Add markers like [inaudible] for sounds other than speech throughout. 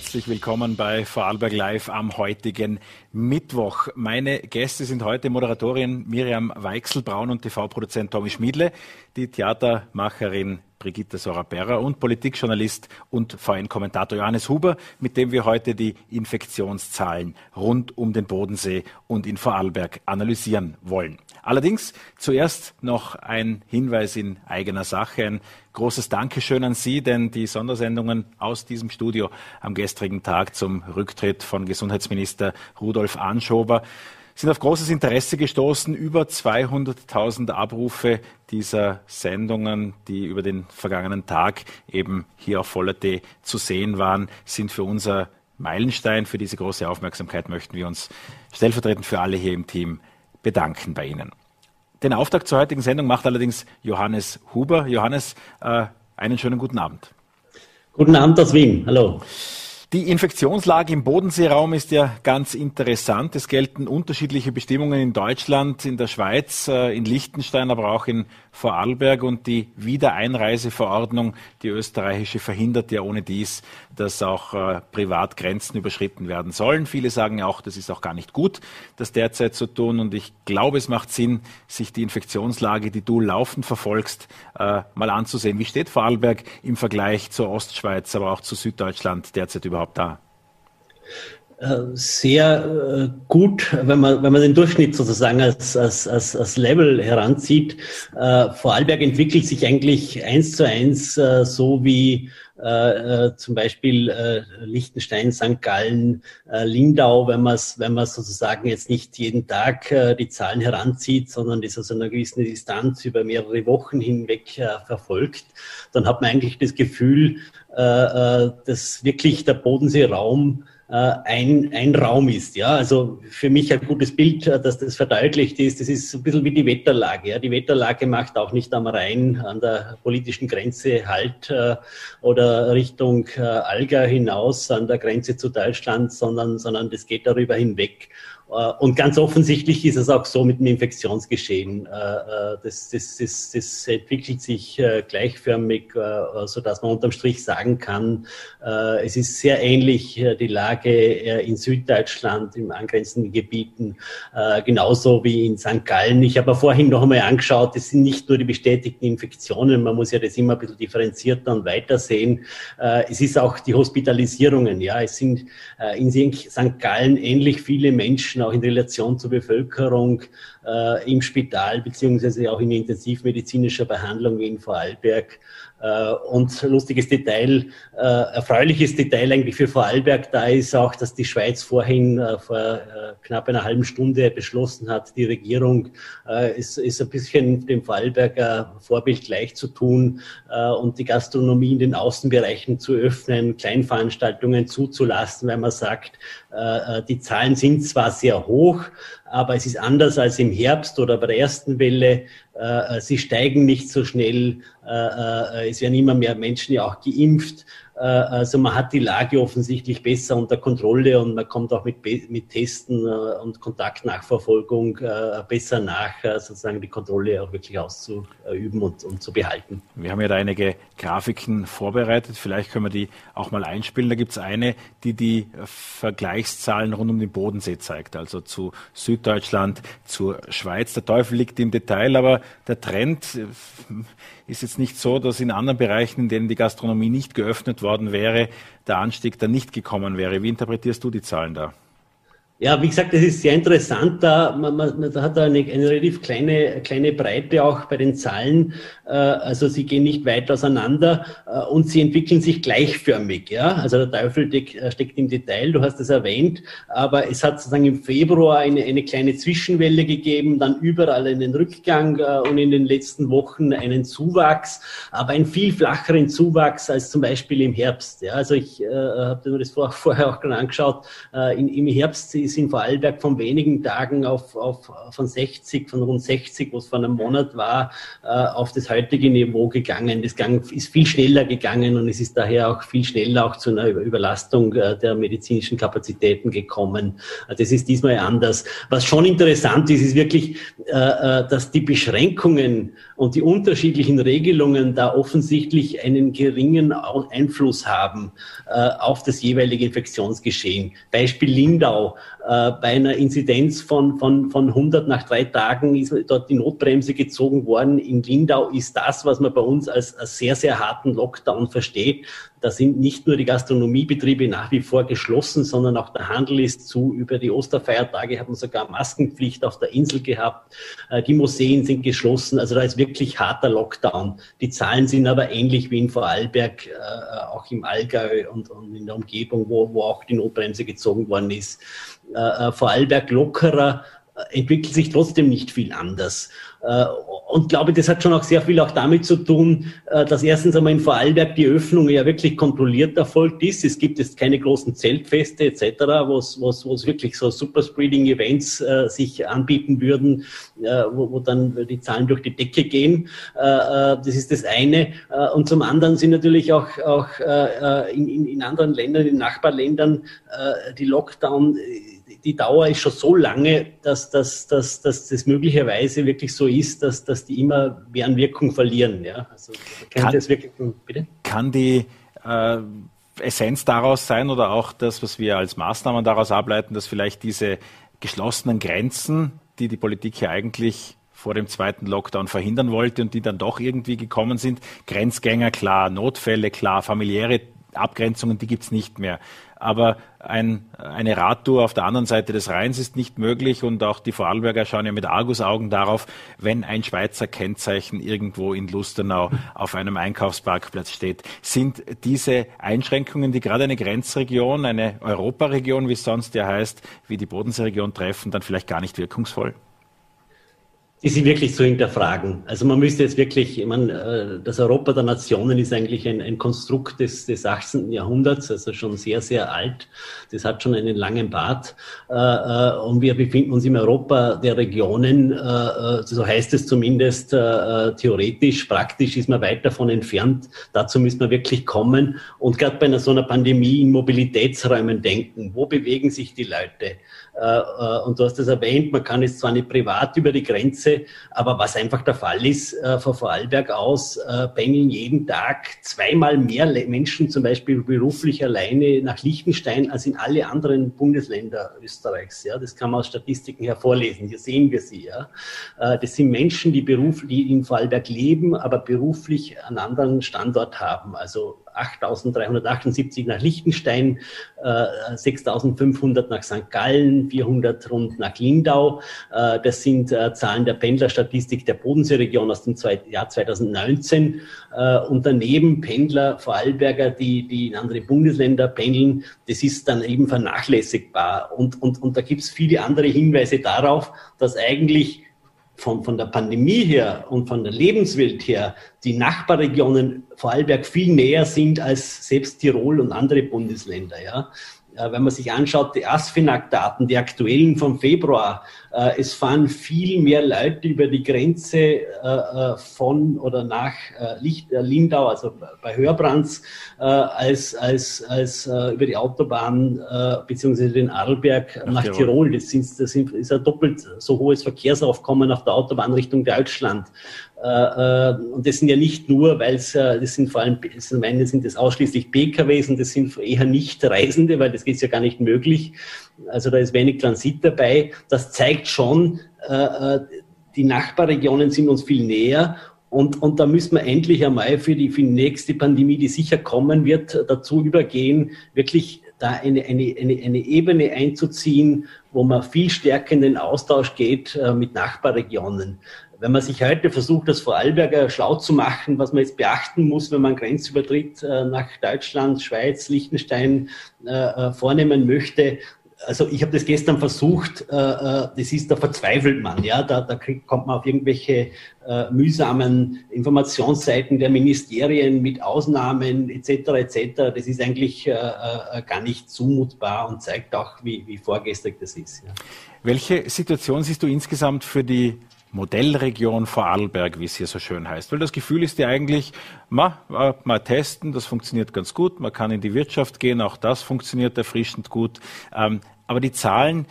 Herzlich willkommen bei Vorarlberg Live am heutigen Mittwoch. Meine Gäste sind heute Moderatorin Miriam Weichselbraun und TV-Produzent Tommy Schmiedle, die Theatermacherin Brigitte Soraberra und Politikjournalist und VN-Kommentator Johannes Huber, mit dem wir heute die Infektionszahlen rund um den Bodensee und in Vorarlberg analysieren wollen. Allerdings zuerst noch ein Hinweis in eigener Sache, ein großes Dankeschön an Sie, denn die Sondersendungen aus diesem Studio am gestrigen Tag zum Rücktritt von Gesundheitsminister Rudolf Anschober sind auf großes Interesse gestoßen. Über 200.000 Abrufe dieser Sendungen, die über den vergangenen Tag eben hier auf Voller T zu sehen waren, sind für unser Meilenstein. Für diese große Aufmerksamkeit möchten wir uns stellvertretend für alle hier im Team bedanken bei Ihnen. Den Auftakt zur heutigen Sendung macht allerdings Johannes Huber. Johannes, äh, einen schönen guten Abend. Guten Abend aus Wien. Hallo. Die Infektionslage im Bodenseeraum ist ja ganz interessant. Es gelten unterschiedliche Bestimmungen in Deutschland, in der Schweiz, äh, in Liechtenstein, aber auch in Vorarlberg. Und die Wiedereinreiseverordnung, die österreichische, verhindert ja ohne dies, dass auch äh, Privatgrenzen überschritten werden sollen. Viele sagen ja auch, das ist auch gar nicht gut, das derzeit zu tun. Und ich glaube, es macht Sinn, sich die Infektionslage, die du laufend verfolgst, äh, mal anzusehen. Wie steht Vorarlberg im Vergleich zur Ostschweiz, aber auch zu Süddeutschland derzeit überhaupt da? Äh, sehr äh, gut, wenn man, wenn man den Durchschnitt sozusagen als, als, als, als Level heranzieht. Äh, Vorarlberg entwickelt sich eigentlich eins zu eins so wie zum Beispiel Liechtenstein, St. Gallen, Lindau, wenn man es wenn man sozusagen jetzt nicht jeden Tag die Zahlen heranzieht, sondern das aus einer gewissen Distanz über mehrere Wochen hinweg verfolgt, dann hat man eigentlich das Gefühl, dass wirklich der Bodenseeraum ein, ein Raum ist. Ja, also für mich ein gutes Bild, äh, dass das verdeutlicht ist. Das ist ein bisschen wie die Wetterlage. Ja, die Wetterlage macht auch nicht am Rhein an der politischen Grenze Halt äh, oder Richtung äh, Alga hinaus an der Grenze zu Deutschland, sondern, sondern das geht darüber hinweg. Äh, und ganz offensichtlich ist es auch so mit dem Infektionsgeschehen. Äh, äh, das, das, das, das entwickelt sich gleichförmig, sodass man unterm Strich sagen kann, es ist sehr ähnlich die Lage in Süddeutschland, im angrenzenden Gebieten, genauso wie in St. Gallen. Ich habe vorhin noch einmal angeschaut, es sind nicht nur die bestätigten Infektionen, man muss ja das immer ein bisschen differenzierter und weiter sehen. Es ist auch die Hospitalisierungen. Ja, es sind in St. Gallen ähnlich viele Menschen Menschen auch in Relation zur Bevölkerung äh, im Spital beziehungsweise auch in intensivmedizinischer Behandlung wie in Vorarlberg. Äh, und lustiges Detail, äh, erfreuliches Detail eigentlich für Vorarlberg da ist auch, dass die Schweiz vorhin äh, vor knapp einer halben Stunde beschlossen hat, die Regierung ist, ist ein bisschen dem Vorarlberger Vorbild gleich zu tun und die Gastronomie in den Außenbereichen zu öffnen, Kleinveranstaltungen zuzulassen, weil man sagt, die Zahlen sind zwar sehr hoch, aber es ist anders als im Herbst oder bei der ersten Welle. Äh, sie steigen nicht so schnell. Äh, äh, es werden immer mehr Menschen ja auch geimpft. Äh, also man hat die Lage offensichtlich besser unter Kontrolle und man kommt auch mit, mit Testen äh, und Kontaktnachverfolgung äh, besser nach, sozusagen die Kontrolle auch wirklich auszuüben und, und zu behalten. Wir haben ja da einige Grafiken vorbereitet. Vielleicht können wir die auch mal einspielen. Da gibt es eine, die die Vergleichszahlen rund um den Bodensee zeigt, also zu Süddeutschland, zur Schweiz. Der Teufel liegt im Detail, aber der Trend ist jetzt nicht so, dass in anderen Bereichen, in denen die Gastronomie nicht geöffnet worden wäre, der Anstieg dann nicht gekommen wäre. Wie interpretierst du die Zahlen da? Ja, wie gesagt, das ist sehr interessant. Da, man, man, da hat eine, eine relativ kleine, kleine Breite auch bei den Zahlen. Äh, also sie gehen nicht weit auseinander äh, und sie entwickeln sich gleichförmig. Ja, also der Teufel äh, steckt im Detail. Du hast es erwähnt, aber es hat sozusagen im Februar eine, eine kleine Zwischenwelle gegeben, dann überall einen Rückgang äh, und in den letzten Wochen einen Zuwachs, aber einen viel flacheren Zuwachs als zum Beispiel im Herbst. Ja, also ich äh, habe mir das vor, [laughs] vorher auch gerade angeschaut. Äh, in, Im Herbst ist in Vorarlberg von wenigen Tagen auf, auf von 60, von rund 60, wo es vor einem Monat war, äh, auf das heutige Niveau gegangen. Das Gang ist viel schneller gegangen und es ist daher auch viel schneller auch zu einer Überlastung äh, der medizinischen Kapazitäten gekommen. Äh, das ist diesmal anders. Was schon interessant ist, ist wirklich, dass die Beschränkungen und die unterschiedlichen Regelungen da offensichtlich einen geringen Einfluss haben auf das jeweilige Infektionsgeschehen. Beispiel Lindau. Äh, bei einer Inzidenz von, von, von 100 nach drei Tagen ist dort die Notbremse gezogen worden. In Lindau ist das, was man bei uns als, als sehr, sehr harten Lockdown versteht. Da sind nicht nur die Gastronomiebetriebe nach wie vor geschlossen, sondern auch der Handel ist zu. Über die Osterfeiertage hat man sogar Maskenpflicht auf der Insel gehabt. Äh, die Museen sind geschlossen. Also da ist wirklich harter Lockdown. Die Zahlen sind aber ähnlich wie in Vorarlberg, äh, auch im Allgäu und, in der Umgebung, wo auch die Notbremse gezogen worden ist. Äh, äh, Vorarlberg lockerer, äh, entwickelt sich trotzdem nicht viel anders. Äh, und glaube, das hat schon auch sehr viel auch damit zu tun, dass erstens einmal in Vorarlberg die Öffnung ja wirklich kontrolliert erfolgt ist. Es gibt jetzt keine großen Zeltfeste etc., wo es, wirklich so Superspreading-Events äh, sich anbieten würden, äh, wo, wo dann die Zahlen durch die Decke gehen. Äh, das ist das eine. und zum anderen sind natürlich auch, auch in, in anderen Ländern, in Nachbarländern, die Lockdown die Dauer ist schon so lange, dass, dass, dass, dass das möglicherweise wirklich so ist, dass, dass die immer mehr an Wirkung verlieren. Ja? Also, kann, das wirklich, bitte? kann die äh, Essenz daraus sein oder auch das, was wir als Maßnahmen daraus ableiten, dass vielleicht diese geschlossenen Grenzen, die die Politik ja eigentlich vor dem zweiten Lockdown verhindern wollte und die dann doch irgendwie gekommen sind. Grenzgänger klar, Notfälle klar, familiäre Abgrenzungen, die gibt's nicht mehr aber ein, eine Radtour auf der anderen Seite des Rheins ist nicht möglich und auch die Vorarlberger schauen ja mit Argusaugen darauf, wenn ein Schweizer Kennzeichen irgendwo in Lustenau auf einem Einkaufsparkplatz steht. Sind diese Einschränkungen, die gerade eine Grenzregion, eine Europaregion, wie es sonst ja heißt, wie die Bodenseeregion treffen, dann vielleicht gar nicht wirkungsvoll? Die sind wirklich zu hinterfragen. Also man müsste jetzt wirklich, ich meine, äh, das Europa der Nationen ist eigentlich ein, ein Konstrukt des, des 18. Jahrhunderts, also schon sehr, sehr alt. Das hat schon einen langen Bart. Äh, äh, und wir befinden uns im Europa der Regionen, so heißt es zumindest theoretisch. Praktisch ist man weit davon entfernt. Dazu müssen wir wirklich kommen. Und gerade bei einer so einer Pandemie in Mobilitätsräumen denken. Wo bewegen sich die Leute? Äh, äh, und du hast es erwähnt, man kann jetzt zwar nicht privat über die Grenze, aber was einfach der Fall ist, äh, von Vorarlberg aus pendeln jeden Tag zweimal mehr Menschen zum Beispiel beruflich alleine nach Liechtenstein als in alle anderen Bundesländer Österreichs. Ja, das kann man aus Statistiken hervorlesen. Hier sehen wir sie. Ja, das sind Menschen, die beruflich in Vorarlberg leben, aber beruflich einen anderen Standort haben. Also 8.378 nach Liechtenstein, äh, 6.500 nach St. Gallen, 400 rund nach Lindau. Äh, das sind äh, Zahlen der Pendlerstatistik der Bodenseeregion aus dem Jahr 2019. Äh, und daneben Pendler, Vorarlberger, die, die in andere Bundesländer pendeln, das ist dann eben vernachlässigbar. Und, und, und da gibt es viele andere Hinweise darauf, dass eigentlich von, von der Pandemie her und von der Lebenswelt her die Nachbarregionen Vorarlberg viel näher sind als selbst Tirol und andere Bundesländer. Ja. Äh, wenn man sich anschaut, die ASFINAG-Daten, die aktuellen vom Februar, äh, es fahren viel mehr Leute über die Grenze äh, von oder nach Lindau, also bei Hörbrands, als, als, als über die Autobahn beziehungsweise den Arlberg nach, nach Tirol. Das, sind, das ist ein doppelt so hohes Verkehrsaufkommen auf der Autobahn Richtung Deutschland. Äh, äh, und das sind ja nicht nur, weil es, äh, das sind vor allem, das meine, sind das ausschließlich PKWs und das sind eher nicht Reisende, weil das ist ja gar nicht möglich. Also da ist wenig Transit dabei. Das zeigt schon, die Nachbarregionen sind uns viel näher und, und da müssen wir endlich einmal für die, für die nächste Pandemie, die sicher kommen wird, dazu übergehen, wirklich da eine, eine, eine, eine Ebene einzuziehen, wo man viel stärker in den Austausch geht äh, mit Nachbarregionen wenn man sich heute versucht, das Vorarlberger schlau zu machen, was man jetzt beachten muss, wenn man Grenzübertritt äh, nach Deutschland, Schweiz, Liechtenstein äh, äh, vornehmen möchte, also ich habe das gestern versucht, das ist, da verzweifelt man, ja, da, da kriegt, kommt man auf irgendwelche äh, mühsamen Informationsseiten der Ministerien mit Ausnahmen etc. etc. Das ist eigentlich äh, gar nicht zumutbar und zeigt auch, wie, wie vorgestrig das ist. Ja. Welche Situation siehst du insgesamt für die Modellregion Vorarlberg, wie es hier so schön heißt. Weil das Gefühl ist ja eigentlich, ma, mal testen, das funktioniert ganz gut, man kann in die Wirtschaft gehen, auch das funktioniert erfrischend gut. Ähm, aber die Zahlen,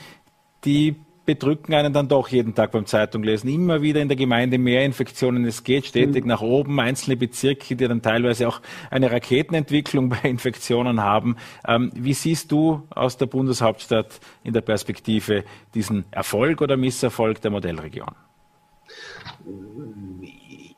die bedrücken einen dann doch jeden Tag beim Zeitunglesen. Immer wieder in der Gemeinde mehr Infektionen. Es geht stetig mhm. nach oben. Einzelne Bezirke, die dann teilweise auch eine Raketenentwicklung [laughs] bei Infektionen haben. Ähm, wie siehst du aus der Bundeshauptstadt in der Perspektive diesen Erfolg oder Misserfolg der Modellregion?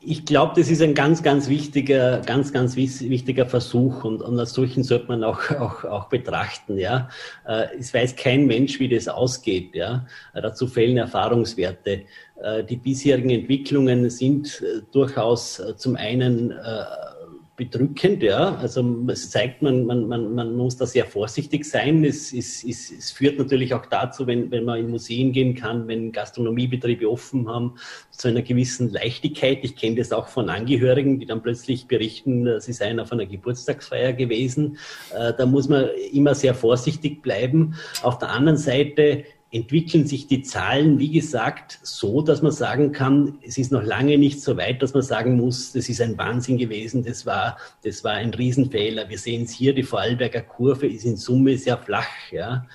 Ich glaube, das ist ein ganz, ganz wichtiger, ganz, ganz wichtiger Versuch und, und als solchen sollte man auch, [laughs] auch, auch betrachten. Ja, äh, es weiß kein Mensch, wie das ausgeht. Ja, dazu fehlen Erfahrungswerte. Äh, die bisherigen Entwicklungen sind äh, durchaus zum einen bedrückend, ja. Also es zeigt, man, man, man, man muss da sehr vorsichtig sein. Es, es, es, es führt natürlich auch dazu, wenn, wenn man in Museen gehen kann, wenn Gastronomiebetriebe offen haben, zu einer gewissen Leichtigkeit. Ich kenne das auch von Angehörigen, die dann plötzlich berichten, sie seien auf einer Geburtstagsfeier gewesen. Äh, da muss man immer sehr vorsichtig bleiben. Auf der anderen Seite entwickeln sich die Zahlen, wie gesagt, so, dass man sagen kann, es ist noch lange nicht so weit, dass man sagen muss, das ist ein Wahnsinn gewesen, das war, das war ein Riesenfehler. Wir sehen es hier, die Vorarlberger Kurve ist in Summe sehr flach, ja.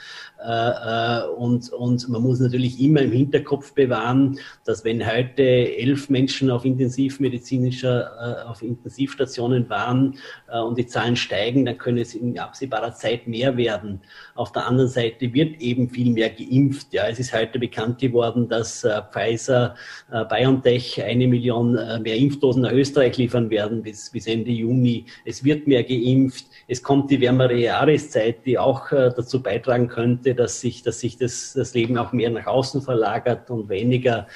Äh, äh, und, und man muss natürlich immer im Hinterkopf bewahren, dass wenn heute elf Menschen auf intensivmedizinischer, äh, auf Intensivstationen waren und die Zahlen steigen, dann können es in absehbarer Zeit mehr werden. Auf der anderen Seite wird eben viel mehr geimpft. Ja, es ist heute bekannt geworden, dass Pfizer, BioNTech eine Million mehr Impfdosen nach Österreich liefern werden bis, bis Ende Juni. Es wird mehr geimpft. Es kommt die wärmere Jahreszeit, die auch dazu beitragen könnte, dass sich, dass sich das, das Leben auch mehr nach außen verlagert und weniger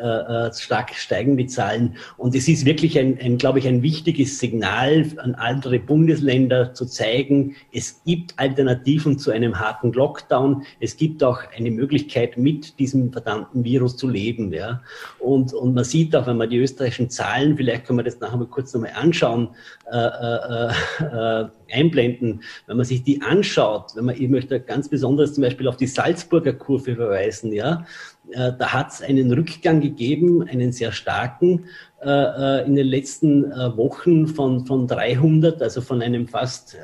äh, äh, stark steigen die Zahlen. Und es ist wirklich ein, ein, glaube ich, ein wichtiges Signal an andere Bundesländer zu zeigen, es gibt Alternativen zu einem harten Lockdown. Es gibt auch eine Möglichkeit, mit diesem verdammten Virus zu leben. Ja. Und, und man sieht auch, wenn man die österreichischen Zahlen, vielleicht können wir das nachher mal kurz nochmal anschauen, äh, äh, äh, einblenden. Wenn man sich die anschaut, wenn man, ich möchte ganz besonders zum Beispiel auf die Salzburger Kurve verweisen, ja, äh, da hat es einen Rückgang gegeben, einen sehr starken, äh, äh, in den letzten Wochen von, von 300, also von einem fast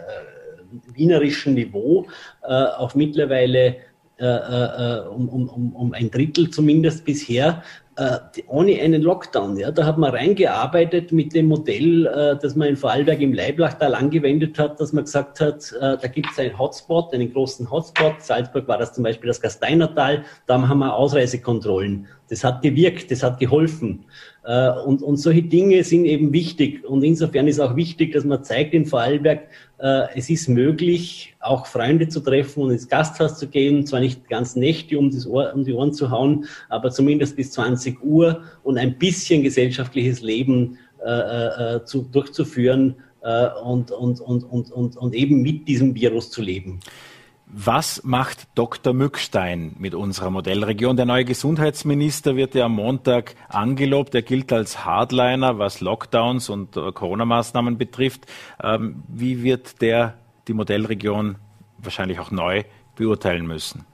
wienerischen Niveau. Auf mittlerweile um, um, um ein Drittel zumindest bisher äh, ohne einen Lockdown. Ja. Da hat man reingearbeitet mit dem Modell, äh, das man in Vorarlberg im Leiblachtal angewendet hat, dass man gesagt hat, äh, da gibt es einen Hotspot, einen großen Hotspot. Salzburg war das zum Beispiel das Gasteinertal. Da haben wir Ausreisekontrollen. Das hat gewirkt, das hat geholfen. Äh, und, und solche Dinge sind eben wichtig. Und insofern ist auch wichtig, dass man zeigt in Vorarlberg, äh, es ist möglich, auch Freunde zu treffen und ins Gasthaus zu gehen. Zwar nicht ganz Nächte, um, das Ohr, um die Ohren zu hauen, aber zumindest bis 20 Uhr und ein bisschen gesellschaftliches Leben äh, äh, zu, durchzuführen äh, und, und, und, und, und, und eben mit diesem Virus zu leben. Was macht Dr. Mückstein mit unserer Modellregion? Der neue Gesundheitsminister wird ja am Montag angelobt. Er gilt als Hardliner, was Lockdowns und äh, Corona-Maßnahmen betrifft. Ähm, wie wird der die Modellregion wahrscheinlich auch neu beurteilen müssen?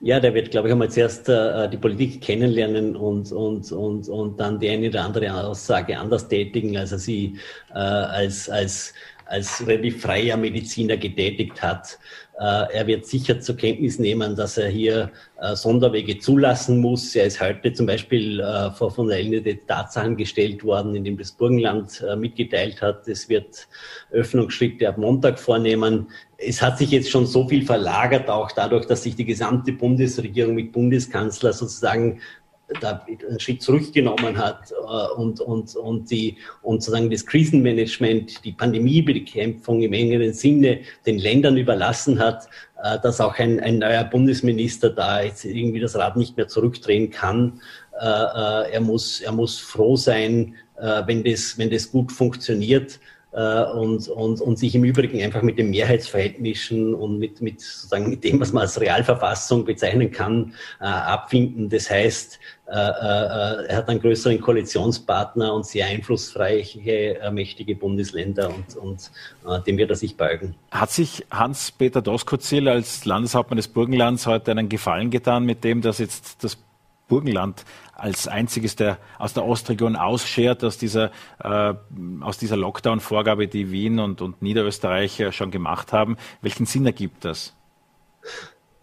Ja, der wird, glaube ich, einmal zuerst äh, die Politik kennenlernen und, und, und, und dann die eine oder andere Aussage anders tätigen, als er sie äh, als, als als relativ freier Mediziner getätigt hat. Äh, er wird sicher zur Kenntnis nehmen, dass er hier äh, Sonderwege zulassen muss. Er ist heute zum Beispiel äh, vor von der LND Tatsachen gestellt worden, indem das Burgenland mitgeteilt hat, es wird Öffnungsschritte ab Montag vornehmen. Es hat sich jetzt schon so viel verlagert, auch dadurch, dass sich die gesamte Bundesregierung mit Bundeskanzler sozusagen da einen Schritt zurückgenommen hat äh, und, und, und, die, und sozusagen das Krisenmanagement, die Pandemiebekämpfung im engeren Sinne den Ländern überlassen hat, äh, dass auch ein, ein neuer Bundesminister da jetzt irgendwie das Rad nicht mehr zurückdrehen kann. Äh, er, muss, er muss froh sein, wenn, das, wenn das gut funktioniert. Äh, und, und, und sich im Übrigen einfach mit den Mehrheitsverhältnissen und mit, mit, sozusagen mit dem, was man als Realverfassung bezeichnen kann, äh, abfinden. Das heißt, äh, er hat einen größeren Koalitionspartner und sehr einflussreiche, mächtige Bundesländer und, und dem wird er sich beugen. Hat sich Hans-Peter Doskozil als Landeshauptmann des Burgenlands heute einen Gefallen getan mit dem, dass jetzt das Burgenland als einziges der aus der Ostregion ausschert aus dieser, äh, dieser Lockdown-Vorgabe, die Wien und, und Niederösterreich schon gemacht haben. Welchen Sinn ergibt das?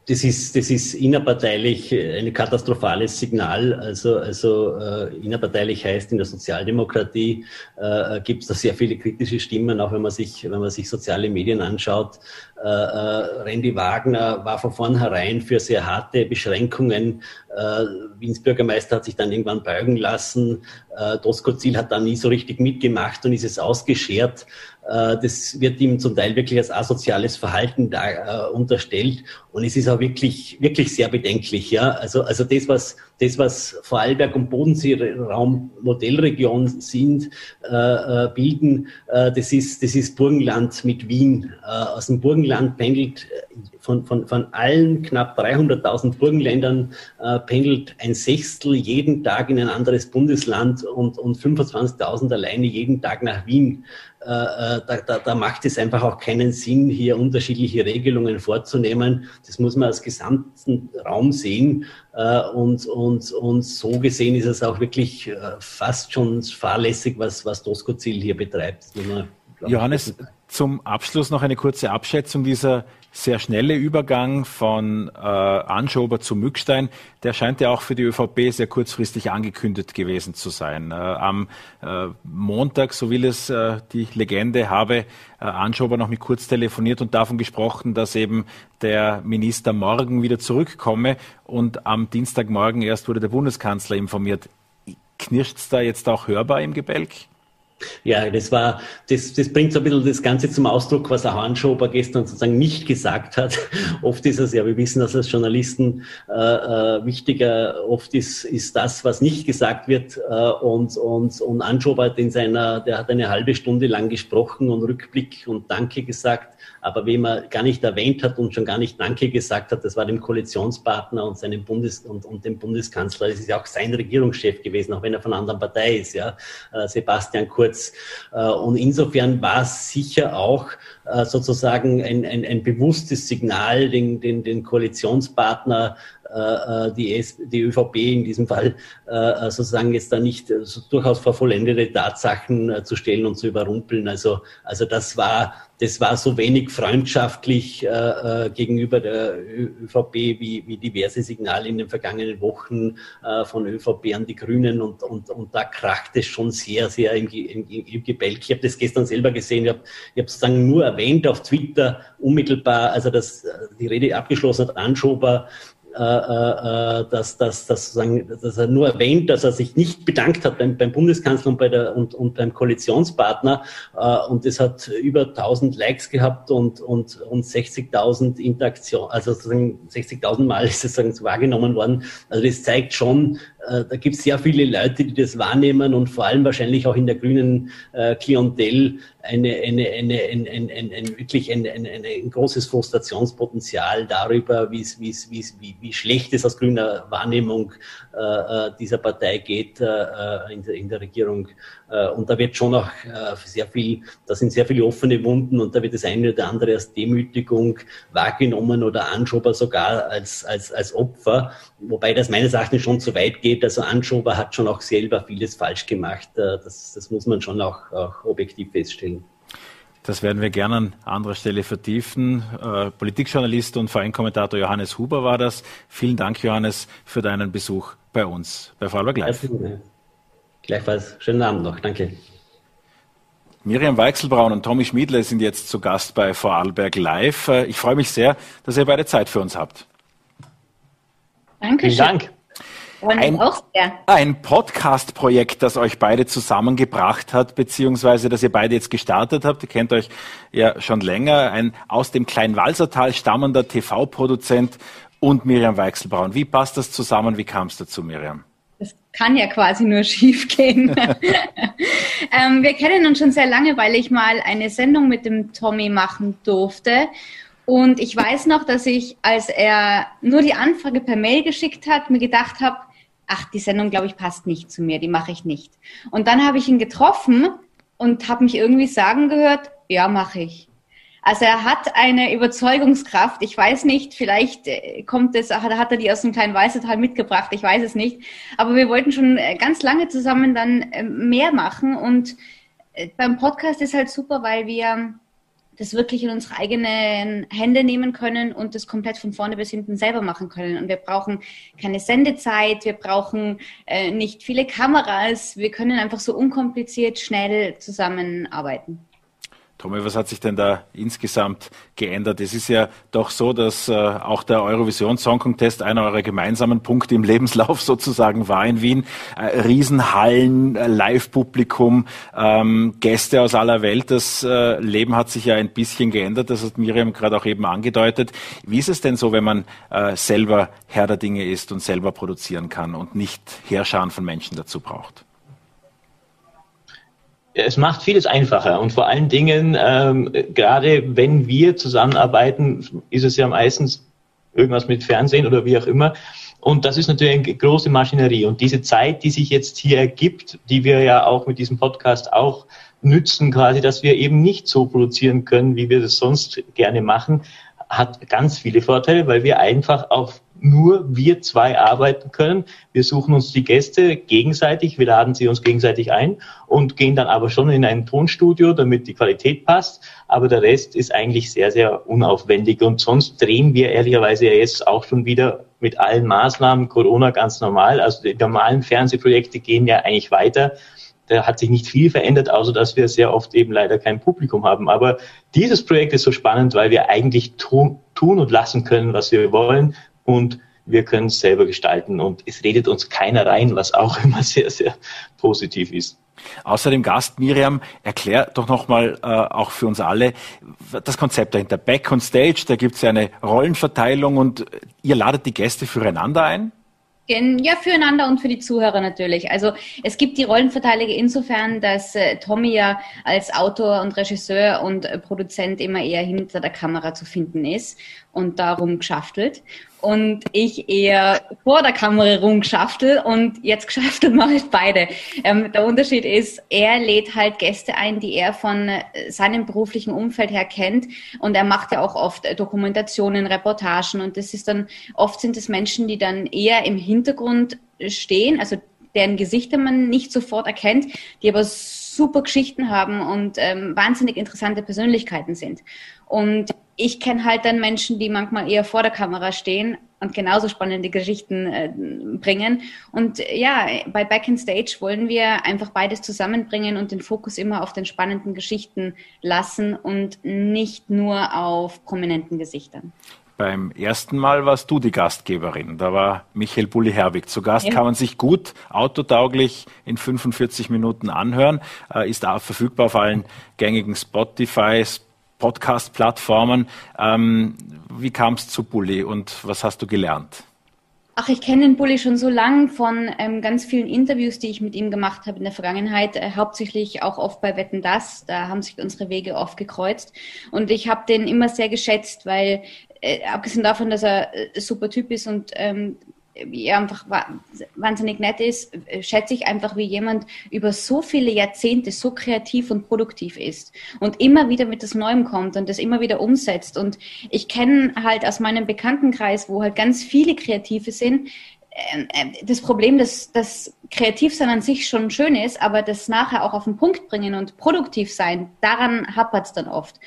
Das ist, das ist innerparteilich ein katastrophales Signal. Also, also äh, innerparteilich heißt in der Sozialdemokratie äh, gibt es da sehr viele kritische Stimmen, auch wenn man sich, wenn man sich soziale Medien anschaut. Äh, äh, Randy Wagner war von vornherein für sehr harte Beschränkungen. Äh, Wiens Bürgermeister hat sich dann irgendwann beugen lassen. Äh, Doskozil hat da nie so richtig mitgemacht und ist es ausgeschert. Äh, das wird ihm zum Teil wirklich als asoziales Verhalten da, äh, unterstellt. Und es ist auch wirklich, wirklich sehr bedenklich. Ja? Also, also das, was, das, was Vorarlberg und Bodenseeraum Modellregion sind, äh, äh, bilden, äh, das, ist, das ist Burgenland mit Wien. Aus dem Burgenland pendelt von, von, von allen knapp 300.000 Burgenländern äh, pendelt ein Sechstel jeden Tag in ein anderes Bundesland und, und 25.000 alleine jeden Tag nach Wien. Äh, äh, da, da, da macht es einfach auch keinen Sinn, hier unterschiedliche Regelungen vorzunehmen. Das muss man als gesamten Raum sehen. Äh, und, und, und so gesehen ist es auch wirklich äh, fast schon fahrlässig, was, was Doskozil hier betreibt. Johannes, zum Abschluss noch eine kurze Abschätzung dieser sehr schnelle Übergang von äh, Anschober zu Mückstein, der scheint ja auch für die ÖVP sehr kurzfristig angekündigt gewesen zu sein. Äh, am äh, Montag, so will es äh, die Legende, habe äh, Anschober noch mit kurz telefoniert und davon gesprochen, dass eben der Minister morgen wieder zurückkomme und am Dienstagmorgen erst wurde der Bundeskanzler informiert. Knirscht es da jetzt auch hörbar im Gebälk? Ja, das war, das, das bringt so ein bisschen das Ganze zum Ausdruck, was der Hanschober gestern sozusagen nicht gesagt hat. [laughs] Oft ist es ja, wir wissen, dass als Journalisten äh, äh, wichtiger oft ist, ist das, was nicht gesagt wird. Äh, und, und, und Anschober hat in seiner, der hat eine halbe Stunde lang gesprochen und Rückblick und Danke gesagt. Aber wem er gar nicht erwähnt hat und schon gar nicht Danke gesagt hat, das war dem Koalitionspartner und seinem Bundes und, und dem Bundeskanzler. Das ist ja auch sein Regierungschef gewesen, auch wenn er von einer anderen Partei ist, ja. Äh, Sebastian Kurz. Äh, und insofern war es sicher auch äh, sozusagen ein, ein, ein bewusstes Signal, den, den, den Koalitionspartner äh, äh, die, die ÖVP in diesem Fall äh, sozusagen jetzt da nicht durchaus vor vollendete Tatsachen zu stellen und zu überrumpeln. Also, also das war, das war so wenig freundschaftlich äh, gegenüber der ÖVP wie, wie diverse Signale in den vergangenen Wochen äh, von ÖVP an die Grünen und, und, und da kracht es schon sehr, sehr im, im, im Gebälk. Ich habe das gestern selber gesehen, ich habe ich hab sozusagen nur erwähnt auf Twitter unmittelbar, also dass die Rede abgeschlossen hat, Anschober äh, äh, dass, dass, dass, sozusagen, dass er nur erwähnt, dass er sich nicht bedankt hat beim, beim Bundeskanzler und, bei der, und, und beim Koalitionspartner. Äh, und es hat über 1000 Likes gehabt und, und, und 60.000 Interaktionen, also sozusagen 60.000 Mal [laughs] ist es wahrgenommen worden. Also das zeigt schon, äh, da gibt es sehr viele Leute, die das wahrnehmen und vor allem wahrscheinlich auch in der grünen äh, Klientel eine, eine, eine, ein, ein, ein, ein wirklich ein, ein, ein, großes Frustrationspotenzial darüber, wie, wie, wie, wie, wie schlecht es aus grüner Wahrnehmung dieser Partei geht äh, äh, in, der, in der Regierung. Äh, und da wird schon auch äh, sehr viel, da sind sehr viele offene Wunden und da wird das eine oder andere als Demütigung wahrgenommen oder Anschober sogar als, als, als Opfer, wobei das meines Erachtens schon zu weit geht. Also Anschober hat schon auch selber vieles falsch gemacht. Äh, das, das muss man schon auch, auch objektiv feststellen. Das werden wir gerne an anderer Stelle vertiefen. Äh, Politikjournalist und Vereinkommentator Johannes Huber war das. Vielen Dank, Johannes, für deinen Besuch bei uns bei Vorarlberg Live. Gleichfalls schönen Abend noch. Danke. Miriam Weichselbraun und Tommy Schmiedle sind jetzt zu Gast bei Vorarlberg Live. Äh, ich freue mich sehr, dass ihr beide Zeit für uns habt. Danke. Vielen Dank. Ein, ein Podcast-Projekt, das euch beide zusammengebracht hat, beziehungsweise das ihr beide jetzt gestartet habt. Ihr kennt euch ja schon länger. Ein aus dem Kleinwalsertal stammender TV-Produzent und Miriam Weichselbraun. Wie passt das zusammen? Wie kam es dazu, Miriam? Das kann ja quasi nur [laughs] schief gehen. [laughs] ähm, wir kennen uns schon sehr lange, weil ich mal eine Sendung mit dem Tommy machen durfte. Und ich weiß noch, dass ich, als er nur die Anfrage per Mail geschickt hat, mir gedacht habe, ach, die Sendung, glaube ich, passt nicht zu mir, die mache ich nicht. Und dann habe ich ihn getroffen und habe mich irgendwie sagen gehört, ja, mache ich. Also er hat eine Überzeugungskraft. Ich weiß nicht, vielleicht äh, kommt es, hat, er die aus dem kleinen Weißetal mitgebracht. Ich weiß es nicht. Aber wir wollten schon äh, ganz lange zusammen dann äh, mehr machen. Und beim Podcast ist halt super, weil wir das wirklich in unsere eigenen Hände nehmen können und das komplett von vorne bis hinten selber machen können. Und wir brauchen keine Sendezeit, wir brauchen äh, nicht viele Kameras, wir können einfach so unkompliziert schnell zusammenarbeiten. Tommy, was hat sich denn da insgesamt geändert? Es ist ja doch so, dass äh, auch der Eurovision Song Contest einer eurer gemeinsamen Punkte im [laughs] Lebenslauf sozusagen war in Wien. Äh, Riesenhallen, äh, Live-Publikum, ähm, Gäste aus aller Welt. Das äh, Leben hat sich ja ein bisschen geändert. Das hat Miriam gerade auch eben angedeutet. Wie ist es denn so, wenn man äh, selber Herr der Dinge ist und selber produzieren kann und nicht Heerscharen von Menschen dazu braucht? Es macht vieles einfacher und vor allen Dingen, ähm, gerade wenn wir zusammenarbeiten, ist es ja meistens irgendwas mit Fernsehen oder wie auch immer. Und das ist natürlich eine große Maschinerie. Und diese Zeit, die sich jetzt hier ergibt, die wir ja auch mit diesem Podcast auch nützen, quasi, dass wir eben nicht so produzieren können, wie wir das sonst gerne machen, hat ganz viele Vorteile, weil wir einfach auf nur wir zwei arbeiten können. Wir suchen uns die Gäste gegenseitig, wir laden sie uns gegenseitig ein und gehen dann aber schon in ein Tonstudio, damit die Qualität passt. Aber der Rest ist eigentlich sehr, sehr unaufwendig. Und sonst drehen wir ehrlicherweise ja jetzt auch schon wieder mit allen Maßnahmen Corona ganz normal. Also die normalen Fernsehprojekte gehen ja eigentlich weiter da hat sich nicht viel verändert, außer dass wir sehr oft eben leider kein Publikum haben. Aber dieses Projekt ist so spannend, weil wir eigentlich tun, und lassen können, was wir wollen und wir können es selber gestalten und es redet uns keiner rein, was auch [laughs] immer sehr, sehr positiv ist. Außerdem Gast Miriam, erklär doch nochmal äh, auch für uns alle das Konzept dahinter. Back on Stage, da gibt es ja eine Rollenverteilung und ihr ladet die Gäste füreinander ein? Ja, füreinander und für die Zuhörer natürlich. Also es gibt die Rollenverteilung insofern, dass äh, Tommy ja als Autor und Regisseur und äh, Produzent immer eher hinter der Kamera zu finden ist und darum geschaftelt und ich eher vor der Kamera rumgeschaftel und jetzt geschaftelt mache ich beide. Ähm, der Unterschied ist, er lädt halt Gäste ein, die er von äh, seinem beruflichen Umfeld her kennt und er macht ja auch oft äh, Dokumentationen, Reportagen und das ist dann, oft sind es Menschen, die dann eher im Hintergrund stehen, also deren Gesichter man nicht sofort erkennt, die aber super Geschichten haben und ähm, wahnsinnig interessante Persönlichkeiten sind. Und ich kenne halt dann Menschen, die manchmal eher vor der Kamera stehen und genauso spannende Geschichten äh, bringen. Und ja, bei Back in Stage wollen wir einfach beides zusammenbringen und den Fokus immer auf den spannenden Geschichten lassen und nicht nur auf prominenten Gesichtern. Beim ersten Mal warst du die Gastgeberin. Da war Michael Bulli-Herwig zu Gast. Ja. Kann man sich gut autotauglich in 45 Minuten anhören. Äh, ist auch verfügbar auf allen gängigen Spotify, Podcast-Plattformen. Ähm, wie kam es zu Bulli und was hast du gelernt? Ach, ich kenne den Bulli schon so lang von ähm, ganz vielen Interviews, die ich mit ihm gemacht habe in der Vergangenheit, äh, hauptsächlich auch oft bei Wetten Das. Da haben sich unsere Wege oft gekreuzt. Und ich habe den immer sehr geschätzt, weil äh, abgesehen davon, dass er äh, super Typ ist und ähm, ja, einfach wahnsinnig nett ist, schätze ich einfach, wie jemand über so viele Jahrzehnte so kreativ und produktiv ist und immer wieder mit das Neuem kommt und das immer wieder umsetzt. Und ich kenne halt aus meinem Bekanntenkreis, wo halt ganz viele Kreative sind, ähm, äh, das Problem, dass das Kreativsein an sich schon schön ist, aber das nachher auch auf den Punkt bringen und produktiv sein, daran hapert es dann oft.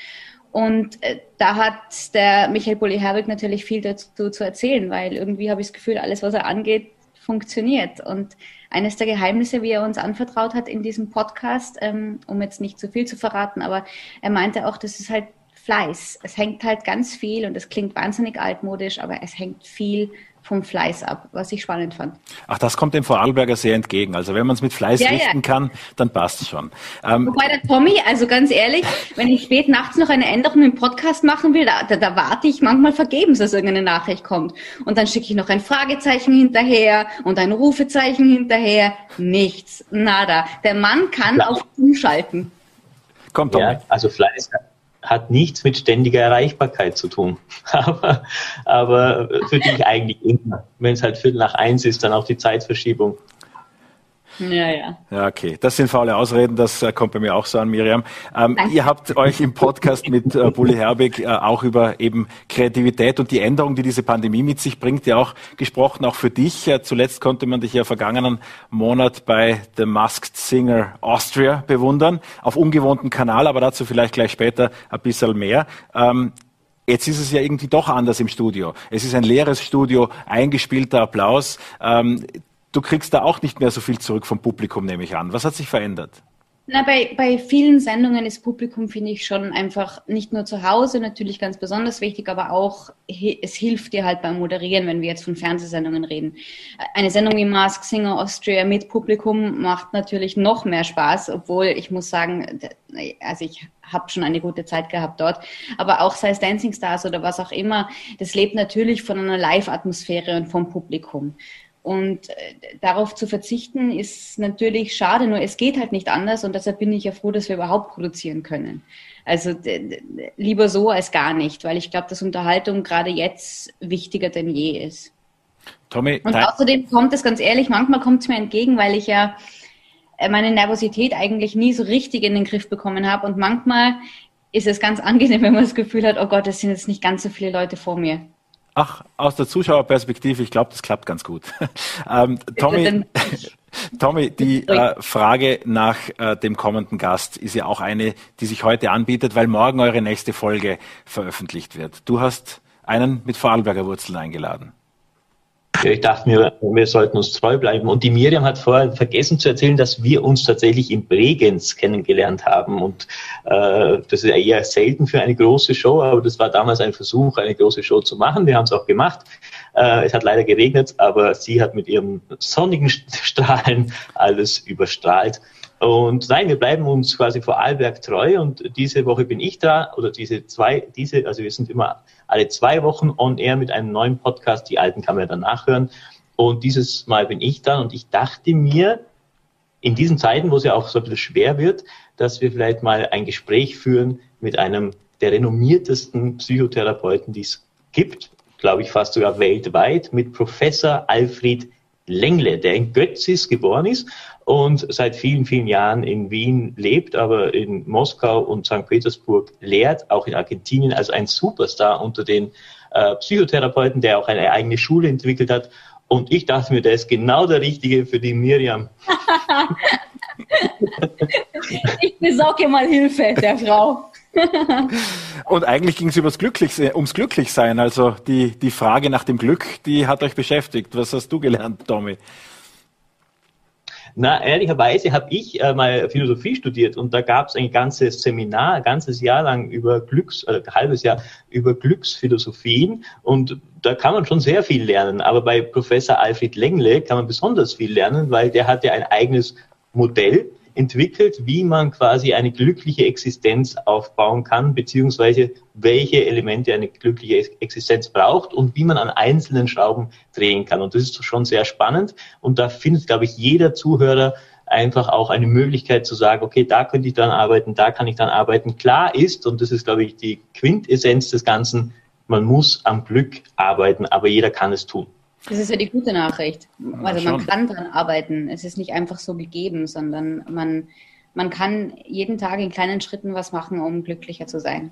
Und äh, da hat der Michael Bulli-Herbig natürlich viel dazu zu erzählen, weil irgendwie habe ich das Gefühl, alles, was er angeht, funktioniert. Und eines der Geheimnisse, wie er uns anvertraut hat in diesem Podcast, ähm, um jetzt nicht zu viel zu verraten, aber er meinte auch, das ist halt Fleiß. Es hängt halt ganz viel und es klingt wahnsinnig altmodisch, aber es hängt viel vom Fleiß ab, was ich spannend fand. Ach, das kommt dem Vorarlberger sehr entgegen. Also wenn man es mit Fleiß ja, richten ja. kann, dann passt es schon. Ähm, Wobei der Tommy, also ganz ehrlich, wenn ich spät nachts noch eine Änderung im Podcast machen will, da, da, da warte ich manchmal vergebens, dass irgendeine Nachricht kommt. Und dann schicke ich noch ein Fragezeichen hinterher und ein Rufezeichen hinterher. Nichts, nada. Der Mann kann ja. auf umschalten. Kommt Tommy. Ja, also Fleiß hat nichts mit ständiger Erreichbarkeit zu tun. [laughs] aber, aber für dich eigentlich immer. Wenn es halt Viertel nach eins ist, dann auch die Zeitverschiebung. Ja, ja. Ja, okay. Das sind faule Ausreden, das äh, kommt bei mir auch so an, Miriam. Ähm, ihr habt euch im Podcast mit äh, Bulli Herbig äh, auch über eben Kreativität und die Änderung, die diese Pandemie mit sich bringt, ja auch gesprochen, auch für dich. Äh, zuletzt konnte man dich ja vergangenen Monat bei The Masked Singer Austria bewundern, auf ungewohnten Kanal, aber dazu vielleicht gleich später ein bisschen mehr. Ähm, Jetzt ist es ja irgendwie doch anders im Studio. Es ist ein leeres Studio, eingespielter Applaus. Ähm, du kriegst da auch nicht mehr so viel zurück vom Publikum, nehme ich an. Was hat sich verändert? Na, bei, bei vielen Sendungen ist Publikum, finde ich, schon einfach nicht nur zu Hause natürlich ganz besonders wichtig, aber auch es hilft dir halt beim Moderieren, wenn wir jetzt von Fernsehsendungen reden. Eine Sendung wie Mask Singer Austria mit Publikum macht natürlich noch mehr Spaß, obwohl ich muss sagen, also ich habe schon eine gute Zeit gehabt dort, aber auch sei es Dancing Stars oder was auch immer, das lebt natürlich von einer Live-Atmosphäre und vom Publikum. Und äh, darauf zu verzichten ist natürlich schade, nur es geht halt nicht anders und deshalb bin ich ja froh, dass wir überhaupt produzieren können. Also lieber so als gar nicht, weil ich glaube, dass Unterhaltung gerade jetzt wichtiger denn je ist. Tommy, und außerdem kommt es ganz ehrlich, manchmal kommt es mir entgegen, weil ich ja äh, meine Nervosität eigentlich nie so richtig in den Griff bekommen habe und manchmal ist es ganz [laughs] angenehm, wenn man das Gefühl hat, oh Gott, es sind jetzt nicht ganz so viele Leute vor mir. Ach, aus der Zuschauerperspektive, ich glaube, das klappt ganz gut. [laughs] ähm, Tommy, [laughs] Tommy, die äh, Frage nach äh, dem kommenden Gast ist ja auch eine, die sich heute anbietet, weil morgen eure nächste Folge veröffentlicht wird. Du hast einen mit Vorarlberger Wurzeln eingeladen. Ja, ich dachte mir, wir sollten uns treu bleiben. Und die Miriam hat vorher vergessen zu erzählen, dass wir uns tatsächlich in Bregenz kennengelernt haben. Und äh, das ist ja eher selten für eine große Show, aber das war damals ein Versuch, eine große Show zu machen. Wir haben es auch gemacht. Äh, es hat leider geregnet, aber sie hat mit ihrem sonnigen Strahlen alles überstrahlt. Und nein, wir bleiben uns quasi vor Arlberg treu und diese Woche bin ich da oder diese zwei, diese, also wir sind immer alle zwei Wochen on air mit einem neuen Podcast. Die alten kann man ja dann nachhören. Und dieses Mal bin ich da und ich dachte mir, in diesen Zeiten, wo es ja auch so ein bisschen schwer wird, dass wir vielleicht mal ein Gespräch führen mit einem der renommiertesten Psychotherapeuten, die es gibt, glaube ich fast sogar weltweit, mit Professor Alfred Lengle, der in Götzis geboren ist und seit vielen, vielen Jahren in Wien lebt, aber in Moskau und St. Petersburg lehrt, auch in Argentinien, also ein Superstar unter den äh, Psychotherapeuten, der auch eine eigene Schule entwickelt hat. Und ich dachte mir, der ist genau der Richtige für die Miriam. [laughs] ich besorge mal Hilfe der Frau. Und eigentlich ging es ums, Glücklich, ums Glücklichsein. Also die, die Frage nach dem Glück, die hat euch beschäftigt. Was hast du gelernt, Tommy? Na, ehrlicherweise habe ich äh, mal Philosophie studiert und da gab es ein ganzes Seminar, ein ganzes Jahr lang über Glücks, äh, ein halbes Jahr über Glücksphilosophien und da kann man schon sehr viel lernen. Aber bei Professor Alfred Lengle kann man besonders viel lernen, weil der hat ja ein eigenes Modell entwickelt, wie man quasi eine glückliche Existenz aufbauen kann, beziehungsweise welche Elemente eine glückliche Existenz braucht und wie man an einzelnen Schrauben drehen kann. Und das ist schon sehr spannend. Und da findet, glaube ich, jeder Zuhörer einfach auch eine Möglichkeit zu sagen, okay, da könnte ich dann arbeiten, da kann ich dann arbeiten. Klar ist, und das ist, glaube ich, die Quintessenz des Ganzen, man muss am Glück arbeiten, aber jeder kann es tun. Das ist ja die gute Nachricht. Also man kann daran arbeiten. Es ist nicht einfach so gegeben, sondern man, man kann jeden Tag in kleinen Schritten was machen, um glücklicher zu sein.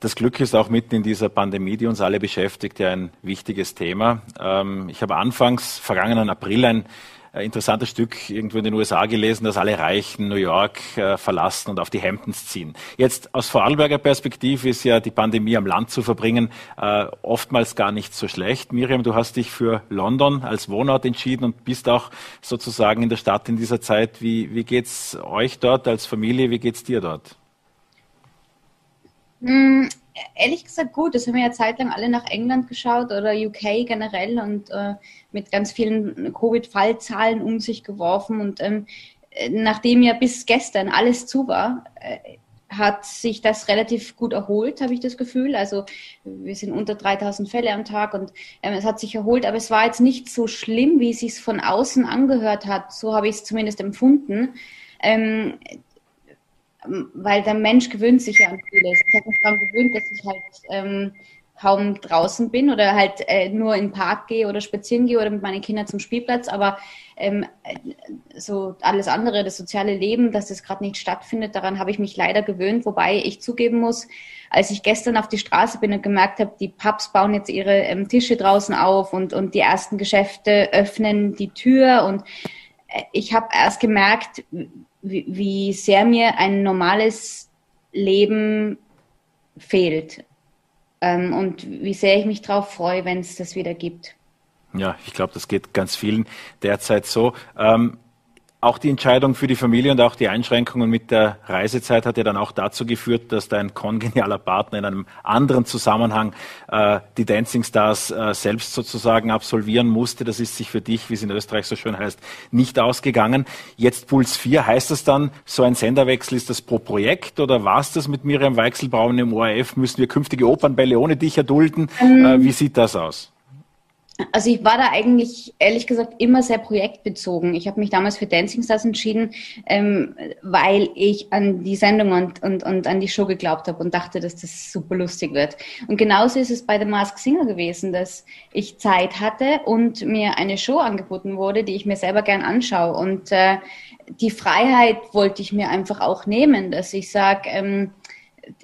Das Glück ist auch mitten in dieser Pandemie, die uns alle beschäftigt, ja ein wichtiges Thema. Ähm, ich habe anfangs vergangenen April ein äh, interessantes Stück irgendwo in den USA gelesen, dass alle Reichen New York äh, verlassen und auf die Hamptons ziehen. Jetzt aus Vorarlberger Perspektive ist ja die Pandemie am Land zu verbringen äh, oftmals gar nicht so schlecht. Miriam, du hast dich für London als Wohnort entschieden und bist auch sozusagen in der Stadt in dieser Zeit. Wie, wie geht's euch dort als Familie? Wie geht's dir dort? Ehrlich gesagt gut. Das haben wir ja zeitlang alle nach England geschaut oder UK generell und äh, mit ganz vielen Covid-Fallzahlen um sich geworfen. Und ähm, nachdem ja bis gestern alles zu war, äh, hat sich das relativ gut erholt, habe ich das Gefühl. Also wir sind unter 3000 Fälle am Tag und ähm, es hat sich erholt, aber es war jetzt nicht so schlimm, wie es sich von außen angehört hat. So habe ich es zumindest empfunden. Ähm, weil der Mensch gewöhnt sich ja an vieles. Ich habe mich daran gewöhnt, dass ich halt ähm, kaum draußen bin oder halt äh, nur in den Park gehe oder spazieren gehe oder mit meinen Kindern zum Spielplatz, aber ähm, so alles andere, das soziale Leben, dass das gerade nicht stattfindet, daran habe ich mich leider gewöhnt, wobei ich zugeben muss, als ich gestern auf die Straße bin und gemerkt habe, die Pubs bauen jetzt ihre ähm, Tische draußen auf und, und die ersten Geschäfte öffnen die Tür und äh, ich habe erst gemerkt, wie, wie sehr mir ein normales Leben fehlt ähm, und wie sehr ich mich darauf freue, wenn es das wieder gibt. Ja, ich glaube, das geht ganz vielen derzeit so. Ähm, auch die Entscheidung für die Familie und auch die Einschränkungen mit der Reisezeit hat ja dann auch dazu geführt, dass dein kongenialer Partner in einem anderen Zusammenhang äh, die Dancing Stars äh, selbst sozusagen absolvieren musste. Das ist sich für dich, wie es in Österreich so schön heißt, nicht ausgegangen. Jetzt Puls 4, heißt das dann, so ein Senderwechsel ist das pro Projekt oder war es das mit Miriam Weichselbraun im ORF? Müssen wir künftige Opernbälle ohne dich erdulden? Ähm, äh, wie sieht das aus? Also ich war da eigentlich ehrlich gesagt immer sehr projektbezogen. Ich habe mich damals für Dancing Stars entschieden, ähm, weil ich an die Sendung und, und, und an die Show geglaubt habe und dachte, dass das super lustig wird. Und genauso ist es bei The Mask Singer gewesen, dass ich Zeit hatte und mir eine Show angeboten wurde, die ich mir selber gern anschaue. Und äh, die Freiheit wollte ich mir einfach auch nehmen, dass ich sage, ähm,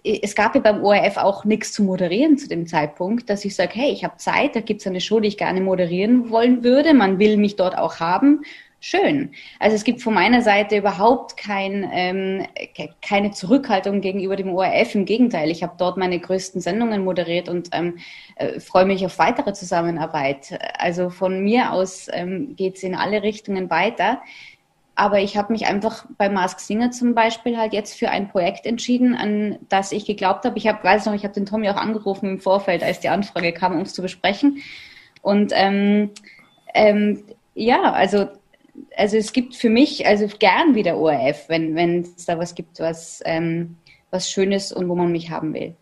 es gab ja beim ORF auch nichts zu moderieren zu dem Zeitpunkt, dass ich sage, hey, ich habe Zeit, da gibt es eine Show, die ich gerne moderieren wollen würde, man will mich dort auch haben. Schön. Also es gibt von meiner Seite überhaupt kein, ähm, keine Zurückhaltung gegenüber dem ORF. Im Gegenteil, ich habe dort meine größten Sendungen moderiert und ähm, äh, freue mich auf weitere Zusammenarbeit. Also von mir aus ähm, geht es in alle Richtungen weiter. Aber ich habe mich einfach bei Mask Singer zum Beispiel halt jetzt für ein Projekt entschieden, an das ich geglaubt habe. Ich hab, weiß noch, ich habe den Tommy auch angerufen im Vorfeld, als die Anfrage kam, um es zu besprechen. Und ähm, ähm, ja, also also es gibt für mich also gern wieder ORF, wenn wenn es da was gibt, was ähm, was Schönes und wo man mich haben will.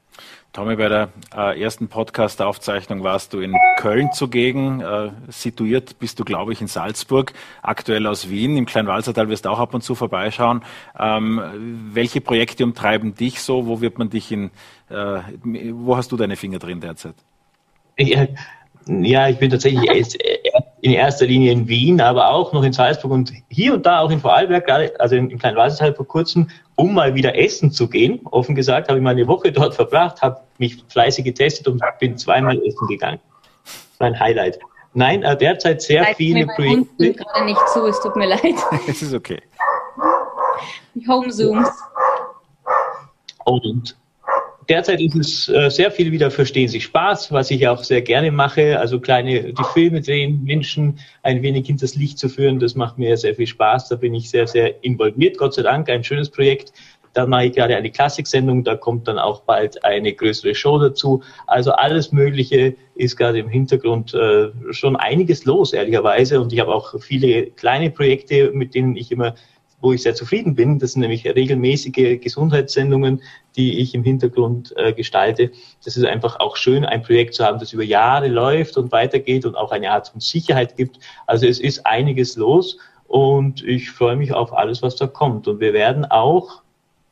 Tommy, bei der äh, ersten Podcast-Aufzeichnung warst du in Köln zugegen. Äh, situiert bist du, glaube ich, in Salzburg, aktuell aus Wien. Im Kleinwalsertal wirst du auch ab und zu vorbeischauen. Ähm, welche Projekte umtreiben dich so? Wo wird man dich in, äh, wo hast du deine Finger drin derzeit? Ja, ja ich bin tatsächlich in erster Linie in Wien, aber auch noch in Salzburg und hier und da auch in Vorarlberg, also im kleinen Walsertal vor kurzem, um mal wieder essen zu gehen. Offen gesagt habe ich mal eine Woche dort verbracht, habe mich fleißig getestet und bin zweimal essen gegangen. Mein Highlight. Nein, äh, derzeit sehr Leid viele Projekte. gerade nicht zu, es tut mir leid. [laughs] es ist okay. Home Zooms. Und derzeit ist es äh, sehr viel wieder Verstehen Sie Spaß, was ich auch sehr gerne mache. Also kleine, die Filme drehen, Menschen ein wenig hinters Licht zu führen, das macht mir sehr viel Spaß. Da bin ich sehr, sehr involviert, Gott sei Dank. Ein schönes Projekt. Dann mache ich gerade eine Klassiksendung, da kommt dann auch bald eine größere Show dazu. Also alles Mögliche ist gerade im Hintergrund äh, schon einiges los, ehrlicherweise. Und ich habe auch viele kleine Projekte, mit denen ich immer wo ich sehr zufrieden bin. Das sind nämlich regelmäßige Gesundheitssendungen, die ich im Hintergrund äh, gestalte. Das ist einfach auch schön, ein Projekt zu haben, das über Jahre läuft und weitergeht und auch eine Art von Sicherheit gibt. Also es ist einiges los und ich freue mich auf alles, was da kommt. Und wir werden auch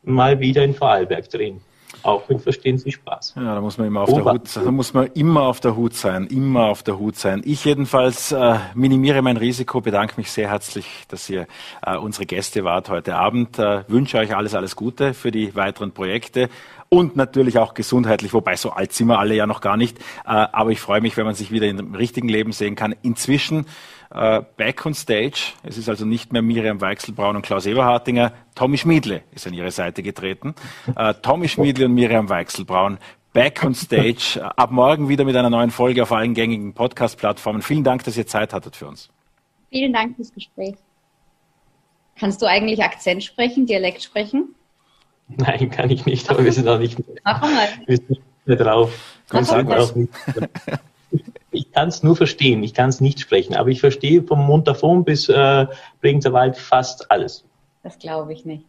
mal wieder in Vorarlberg drehen. Auch mit Verstehen Sie Spaß. Ja, da muss man immer auf oh, der Hut, da muss man immer auf der Hut sein, immer auf der Hut sein. Ich jedenfalls äh, minimiere mein Risiko, bedanke mich sehr herzlich, dass ihr äh, unsere Gäste wart heute Abend. Äh, wünsche euch alles, alles Gute für die weiteren Projekte und natürlich auch gesundheitlich, wobei so alt sind wir alle ja noch gar nicht. Äh, aber ich freue mich, wenn man sich wieder im richtigen Leben sehen kann. Inzwischen äh, back on stage. Es ist also nicht mehr Miriam Weichselbraun und Klaus Eberhartinger. Tommy Schmiedle ist an ihre Seite getreten. Äh, Tommy Schmiedle und Miriam Weichselbraun back on stage. Äh, ab morgen wieder mit einer neuen Folge auf allen gängigen Podcast-Plattformen. Vielen Dank, dass ihr Zeit hattet für uns. Vielen Dank fürs Gespräch. Kannst du eigentlich Akzent sprechen, Dialekt sprechen? Nein, kann ich nicht, aber wir sind auch nicht. Mach mal. mehr drauf. Komm, sag auch nicht. Ich kann es nur verstehen, ich kann es nicht sprechen, aber ich verstehe vom Montafon bis äh, Bregenzer Wald fast alles. Das glaube ich nicht.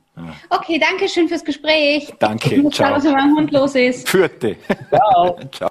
Okay, danke schön fürs Gespräch. Danke. Ich muss Ciao. Schauen, was mit meinem Hund los ist. Führte. Ciao. [laughs] Ciao.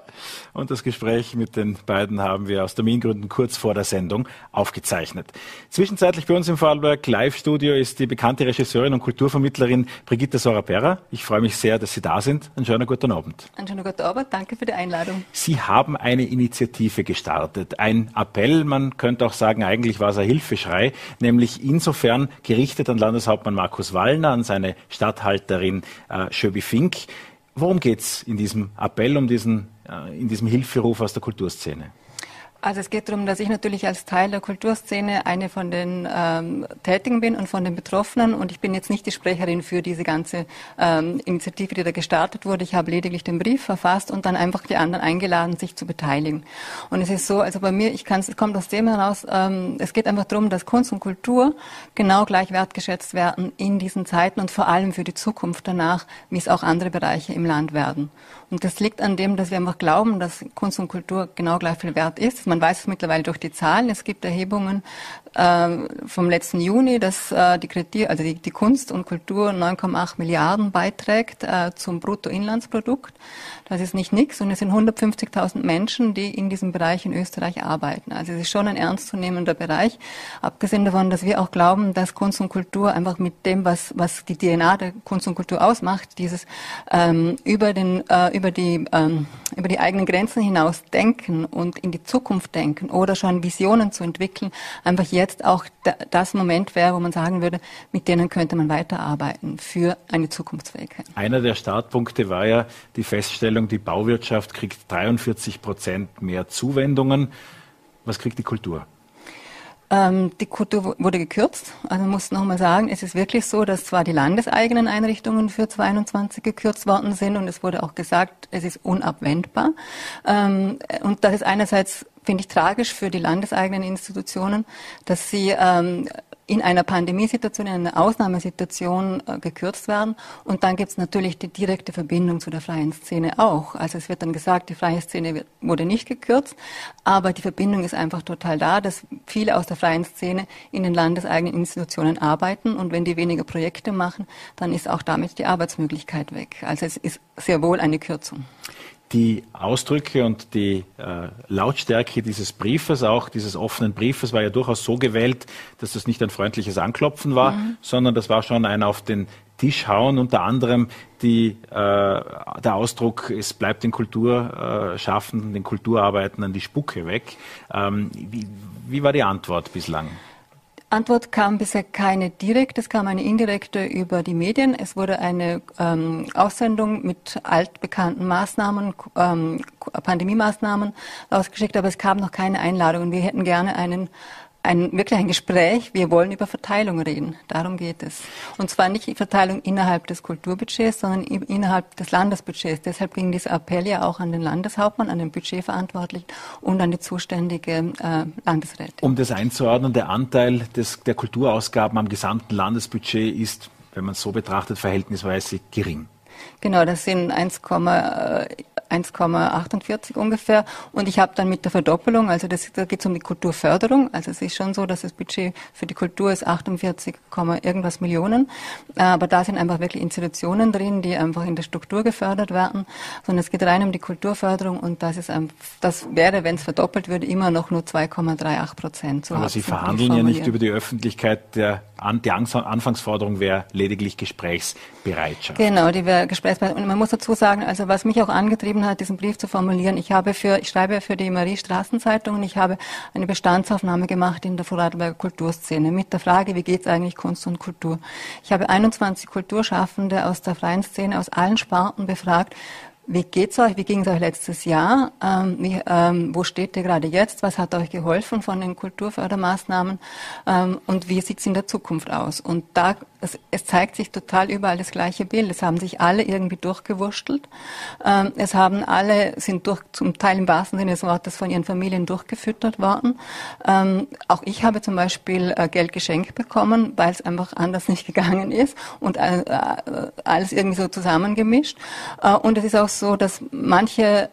Und das Gespräch mit den beiden haben wir aus Termingründen kurz vor der Sendung aufgezeichnet. Zwischenzeitlich bei uns im Vorarlberg Live-Studio ist die bekannte Regisseurin und Kulturvermittlerin Brigitte Sorapera. Ich freue mich sehr, dass Sie da sind. Einen schönen guten Abend. Einen schönen guten Abend. Danke für die Einladung. Sie haben eine Initiative gestartet. Ein Appell, man könnte auch sagen, eigentlich war es ein Hilfeschrei, nämlich insofern gerichtet an Landeshauptmann Markus Wallner, an seine Stadthalterin äh, Schöbi Fink. Worum geht es in diesem Appell, um diesen, in diesem Hilferuf aus der Kulturszene? Also es geht darum, dass ich natürlich als Teil der Kulturszene eine von den ähm, Tätigen bin und von den Betroffenen. Und ich bin jetzt nicht die Sprecherin für diese ganze ähm, Initiative, die da gestartet wurde. Ich habe lediglich den Brief verfasst und dann einfach die anderen eingeladen, sich zu beteiligen. Und es ist so, also bei mir, ich kann es kommt aus dem heraus, ähm, es geht einfach darum, dass Kunst und Kultur genau gleich wertgeschätzt werden in diesen Zeiten und vor allem für die Zukunft danach, wie es auch andere Bereiche im Land werden. Und das liegt an dem, dass wir einfach glauben, dass Kunst und Kultur genau gleich viel wert ist. Man weiß es mittlerweile durch die Zahlen. Es gibt Erhebungen vom letzten Juni, dass äh, die, Kritik, also die, die, Kunst und Kultur 9,8 Milliarden beiträgt äh, zum Bruttoinlandsprodukt. Das ist nicht nichts und es sind 150.000 Menschen, die in diesem Bereich in Österreich arbeiten. Also es ist schon ein ernstzunehmender Bereich. Abgesehen davon, dass wir auch glauben, dass Kunst und Kultur einfach mit dem, was, was die DNA der Kunst und Kultur ausmacht, dieses ähm, über den äh, über die ähm, über die eigenen Grenzen hinaus denken und in die Zukunft denken oder schon Visionen zu entwickeln, einfach jetzt auch das Moment wäre, wo man sagen würde, mit denen könnte man weiterarbeiten für eine Zukunftsfähigkeit. Einer der Startpunkte war ja die Feststellung Feststellung, die Bauwirtschaft kriegt 43 Prozent mehr Zuwendungen. Was kriegt die Kultur? Ähm, die Kultur wurde gekürzt. Also man muss nochmal sagen, es ist wirklich so, dass zwar die landeseigenen Einrichtungen für 22 gekürzt worden sind und es wurde auch gesagt, es ist unabwendbar. Ähm, und das ist einerseits finde ich tragisch für die landeseigenen Institutionen, dass sie ähm, in einer Pandemiesituation, in einer Ausnahmesituation äh, gekürzt werden. Und dann gibt es natürlich die direkte Verbindung zu der freien Szene auch. Also es wird dann gesagt, die freie Szene wird, wurde nicht gekürzt, aber die Verbindung ist einfach total da, dass viele aus der freien Szene in den landeseigenen Institutionen arbeiten und wenn die weniger Projekte machen, dann ist auch damit die Arbeitsmöglichkeit weg. Also es ist sehr wohl eine Kürzung die Ausdrücke und die äh, Lautstärke dieses Briefes, auch dieses offenen Briefes, war ja durchaus so gewählt, dass das nicht ein freundliches Anklopfen war, mhm. sondern das war schon ein auf den Tisch hauen, unter anderem die, äh, der Ausdruck, es bleibt den Kulturschaffenden, den Kulturarbeitenden die Spucke weg. Ähm, wie, wie war die Antwort bislang? Antwort kam bisher keine direkte, es kam eine indirekte über die Medien. Es wurde eine ähm, Aussendung mit altbekannten Maßnahmen, ähm, Pandemie-Maßnahmen ausgeschickt, aber es kam noch keine Einladung. wir hätten gerne einen ein, wirklich ein Gespräch. Wir wollen über Verteilung reden. Darum geht es. Und zwar nicht die Verteilung innerhalb des Kulturbudgets, sondern innerhalb des Landesbudgets. Deshalb ging dieser Appell ja auch an den Landeshauptmann, an den Budgetverantwortlichen und an die zuständige äh, Landesräte. Um das einzuordnen, der Anteil des, der Kulturausgaben am gesamten Landesbudget ist, wenn man es so betrachtet, verhältnisweise gering. Genau, das sind 1, 1,48 ungefähr. Und ich habe dann mit der Verdoppelung, also das, da geht es um die Kulturförderung. Also es ist schon so, dass das Budget für die Kultur ist 48, irgendwas Millionen. Aber da sind einfach wirklich Institutionen drin, die einfach in der Struktur gefördert werden. Sondern es geht rein um die Kulturförderung und das ist ein, das wäre, wenn es verdoppelt würde, immer noch nur 2,38 Prozent. So Aber Sie verhandeln ja nicht über die Öffentlichkeit. Der, die Anfangsforderung wäre lediglich Gesprächsbereitschaft. Genau, die wäre Gesprächsbereitschaft. Und man muss dazu sagen, also was mich auch angetrieben getrieben hat, diesen Brief zu formulieren. Ich habe für, ich schreibe für die Marie Straßenzeitung und ich habe eine Bestandsaufnahme gemacht in der Vorarlberger Kulturszene mit der Frage, wie geht es eigentlich Kunst und Kultur? Ich habe 21 Kulturschaffende aus der freien Szene, aus allen Sparten befragt, wie geht's euch? Wie ging es euch letztes Jahr? Ähm, wie, ähm, wo steht ihr gerade jetzt? Was hat euch geholfen von den Kulturfördermaßnahmen? Ähm, und wie sieht's in der Zukunft aus? Und da es, es, zeigt sich total überall das gleiche Bild. Es haben sich alle irgendwie durchgewurschtelt. Ähm, es haben alle, sind durch, zum Teil im wahrsten Sinne des Wortes von ihren Familien durchgefüttert worden. Ähm, auch ich habe zum Beispiel äh, Geld geschenkt bekommen, weil es einfach anders [laughs] nicht gegangen ist und äh, äh alles irgendwie so zusammengemischt. Äh, und es ist auch so, dass manche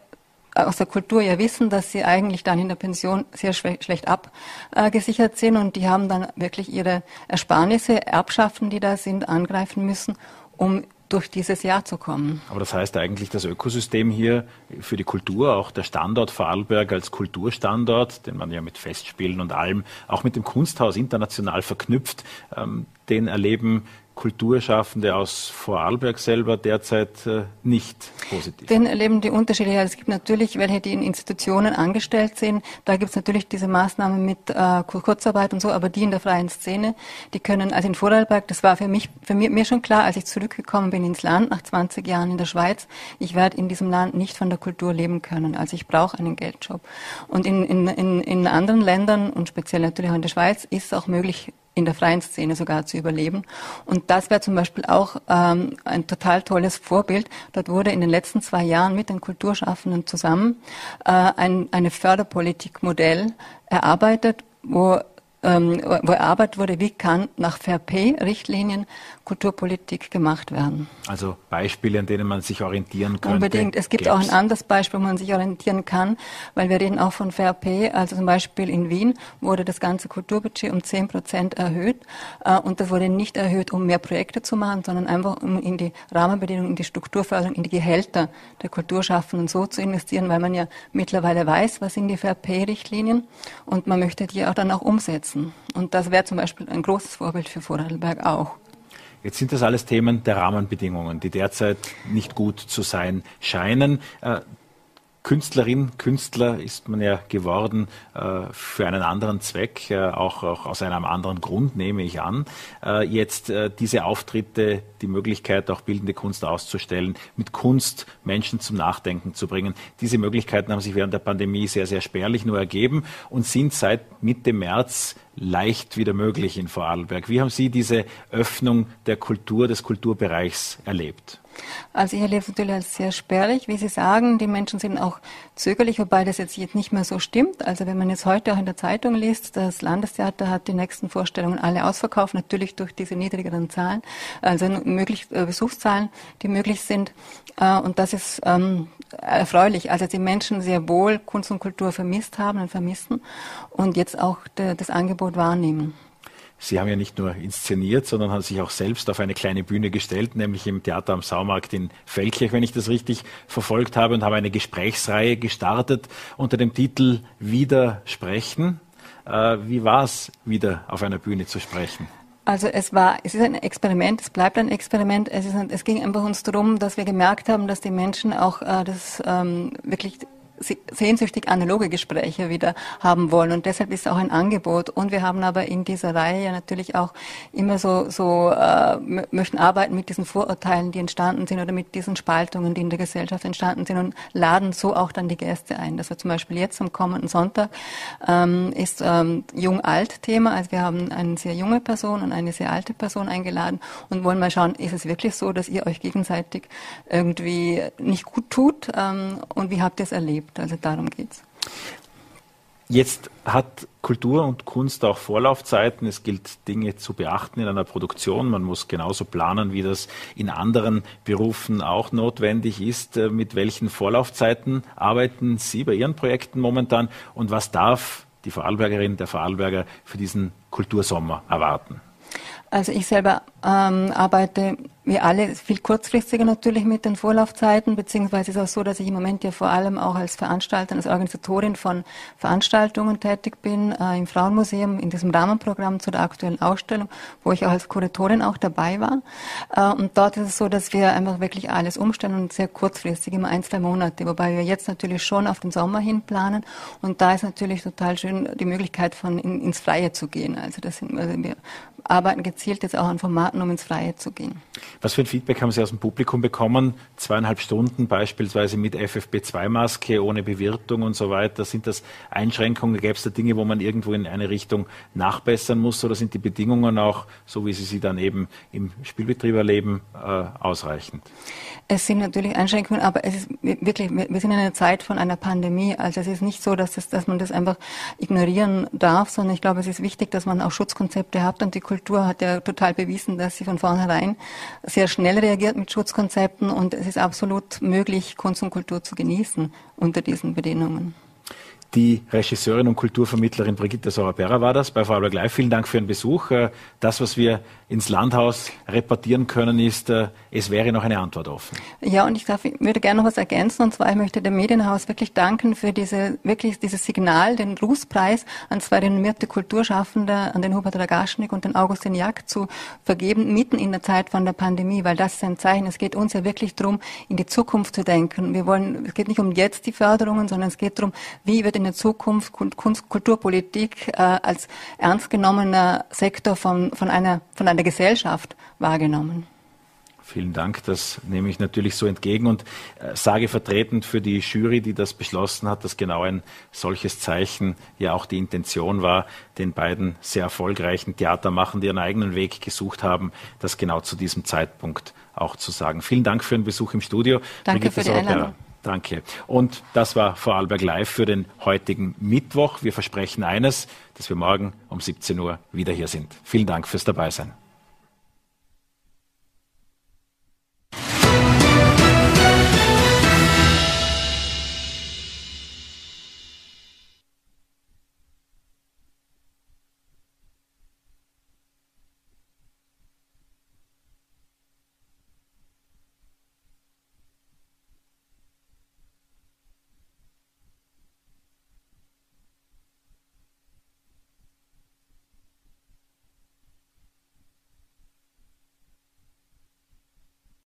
aus der Kultur ja wissen, dass sie eigentlich dann in der Pension sehr schlecht abgesichert sind und die haben dann wirklich ihre Ersparnisse, Erbschaften, die da sind, angreifen müssen, um durch dieses Jahr zu kommen. Aber das heißt eigentlich, das Ökosystem hier für die Kultur, auch der Standort Vorarlberg als Kulturstandort, den man ja mit Festspielen und allem, auch mit dem Kunsthaus international verknüpft, ähm, den erleben Kulturschaffende aus Vorarlberg selber derzeit äh, nicht positiv? Den erleben die Unterschiede. Es gibt natürlich welche, die in Institutionen angestellt sind. Da gibt es natürlich diese Maßnahmen mit äh, Kurzarbeit und so, aber die in der freien Szene, die können, also in Vorarlberg, das war für mich, für mir, mir schon klar, als ich zurückgekommen bin ins Land nach 20 Jahren in der Schweiz, ich werde in diesem Land nicht von der Kultur leben können. Also ich brauche einen Geldjob. Und in, in, in anderen Ländern und speziell natürlich auch in der Schweiz ist es auch möglich, in der freien Szene sogar zu überleben. Und das wäre zum Beispiel auch ähm, ein total tolles Vorbild. Dort wurde in den letzten zwei Jahren mit den Kulturschaffenden zusammen äh, ein eine Förderpolitikmodell erarbeitet, wo ähm, wo erarbeitet wurde, wie kann nach Fair Pay-Richtlinien Kulturpolitik gemacht werden. Also Beispiele, an denen man sich orientieren könnte. Unbedingt. Es gibt Gäb's. auch ein anderes Beispiel, wo man sich orientieren kann, weil wir reden auch von Fair Pay. Also zum Beispiel in Wien wurde das ganze Kulturbudget um 10 Prozent erhöht. Äh, und das wurde nicht erhöht, um mehr Projekte zu machen, sondern einfach um in die Rahmenbedingungen, in die Strukturförderung, in die Gehälter der Kulturschaffenden so zu investieren, weil man ja mittlerweile weiß, was sind die Fair Pay-Richtlinien und man möchte die auch dann auch umsetzen. Und das wäre zum Beispiel ein großes Vorbild für Vorarlberg auch. Jetzt sind das alles Themen der Rahmenbedingungen, die derzeit nicht gut zu sein scheinen. Künstlerin, Künstler ist man ja geworden äh, für einen anderen Zweck, äh, auch, auch, aus einem anderen Grund, nehme ich an. Äh, jetzt äh, diese Auftritte, die Möglichkeit, auch bildende Kunst auszustellen, mit Kunst Menschen zum Nachdenken zu bringen. Diese Möglichkeiten haben sich während der Pandemie sehr, sehr spärlich nur ergeben und sind seit Mitte März leicht wieder möglich in Vorarlberg. Wie haben Sie diese Öffnung der Kultur, des Kulturbereichs erlebt? Also ich erlebe es natürlich als sehr spärlich, wie Sie sagen. Die Menschen sind auch zögerlich, wobei das jetzt nicht mehr so stimmt. Also wenn man jetzt heute auch in der Zeitung liest, das Landestheater hat die nächsten Vorstellungen alle ausverkauft, natürlich durch diese niedrigeren Zahlen, also möglich äh, Besuchszahlen, die möglich sind. Äh, und das ist ähm, erfreulich. Also die Menschen sehr wohl Kunst und Kultur vermisst haben und vermissen und jetzt auch das Angebot wahrnehmen. Sie haben ja nicht nur inszeniert, sondern haben sich auch selbst auf eine kleine Bühne gestellt, nämlich im Theater am Saumarkt in Feldkirch, wenn ich das richtig verfolgt habe, und haben eine Gesprächsreihe gestartet unter dem Titel Wieder sprechen. Äh, wie war es, wieder auf einer Bühne zu sprechen? Also es war, es ist ein Experiment, es bleibt ein Experiment. Es, ist, es ging einfach uns darum, dass wir gemerkt haben, dass die Menschen auch äh, das ähm, wirklich sehnsüchtig analoge Gespräche wieder haben wollen. Und deshalb ist auch ein Angebot. Und wir haben aber in dieser Reihe ja natürlich auch immer so, so äh, möchten arbeiten mit diesen Vorurteilen, die entstanden sind oder mit diesen Spaltungen, die in der Gesellschaft entstanden sind und laden so auch dann die Gäste ein. Das war zum Beispiel jetzt am kommenden Sonntag ähm, ist ähm, Jung-Alt-Thema. Also wir haben eine sehr junge Person und eine sehr alte Person eingeladen und wollen mal schauen, ist es wirklich so, dass ihr euch gegenseitig irgendwie nicht gut tut ähm, und wie habt ihr es erlebt? Gibt. Also darum geht es. Jetzt hat Kultur und Kunst auch Vorlaufzeiten. Es gilt, Dinge zu beachten in einer Produktion. Man muss genauso planen, wie das in anderen Berufen auch notwendig ist. Äh, mit welchen Vorlaufzeiten arbeiten Sie bei Ihren Projekten momentan und was darf die Vorarlbergerin, der Vorarlberger für diesen Kultursommer erwarten? Also ich selber ähm, arbeite wie alle viel kurzfristiger natürlich mit den Vorlaufzeiten, beziehungsweise ist es auch so, dass ich im Moment ja vor allem auch als Veranstalterin, als Organisatorin von Veranstaltungen tätig bin, äh, im Frauenmuseum, in diesem Rahmenprogramm zu der aktuellen Ausstellung, wo ich auch als Kuratorin auch dabei war. Äh, und dort ist es so, dass wir einfach wirklich alles umstellen und sehr kurzfristig, immer ein, zwei Monate, wobei wir jetzt natürlich schon auf den Sommer hin planen. Und da ist natürlich total schön die Möglichkeit von in, ins Freie zu gehen. Also das sind, also wir arbeiten gezielt jetzt auch an Formaten, um ins Freie zu gehen. Was für ein Feedback haben Sie aus dem Publikum bekommen? Zweieinhalb Stunden beispielsweise mit FFP2-Maske, ohne Bewirtung und so weiter. Sind das Einschränkungen? Gäbe es da Dinge, wo man irgendwo in eine Richtung nachbessern muss? Oder sind die Bedingungen auch, so wie Sie sie dann eben im Spielbetrieb erleben, äh, ausreichend? Es sind natürlich Einschränkungen, aber es ist wirklich, wir sind in einer Zeit von einer Pandemie. Also es ist nicht so, dass, das, dass man das einfach ignorieren darf, sondern ich glaube, es ist wichtig, dass man auch Schutzkonzepte hat und die Kultur hat ja total bewiesen, dass sie von vornherein sehr schnell reagiert mit Schutzkonzepten und es ist absolut möglich, Kunst und Kultur zu genießen unter diesen Bedingungen. Die Regisseurin und Kulturvermittlerin Brigitte Sauer-Berra war das bei Vorarlberg Live. Vielen Dank für Ihren Besuch. Äh, das, was wir ins Landhaus repartieren können, ist, äh, es wäre noch eine Antwort offen. Ja, und ich, darf, ich würde gerne noch was ergänzen. Und zwar, ich möchte dem Medienhaus wirklich danken für diese, wirklich dieses Signal, den Rußpreis an zwei renommierte Kulturschaffende, an den Hubert Ragaschnik und den Augustin Jack zu vergeben, mitten in der Zeit von der Pandemie, weil das ist ein Zeichen. Es geht uns ja wirklich darum, in die Zukunft zu denken. Wir wollen, es geht nicht um jetzt die Förderungen, sondern es geht darum, wie wird in der Zukunft Kunst, Kulturpolitik äh, als ernst genommener Sektor von, von, einer, von einer Gesellschaft wahrgenommen. Vielen Dank, das nehme ich natürlich so entgegen und äh, sage vertretend für die Jury, die das beschlossen hat, dass genau ein solches Zeichen ja auch die Intention war, den beiden sehr erfolgreichen Theatermachern, die ihren eigenen Weg gesucht haben, das genau zu diesem Zeitpunkt auch zu sagen. Vielen Dank für den Besuch im Studio. Danke Brigitte für die Einladung. Danke. Und das war Vorarlberg Live für den heutigen Mittwoch. Wir versprechen eines, dass wir morgen um 17 Uhr wieder hier sind. Vielen Dank fürs Dabeisein.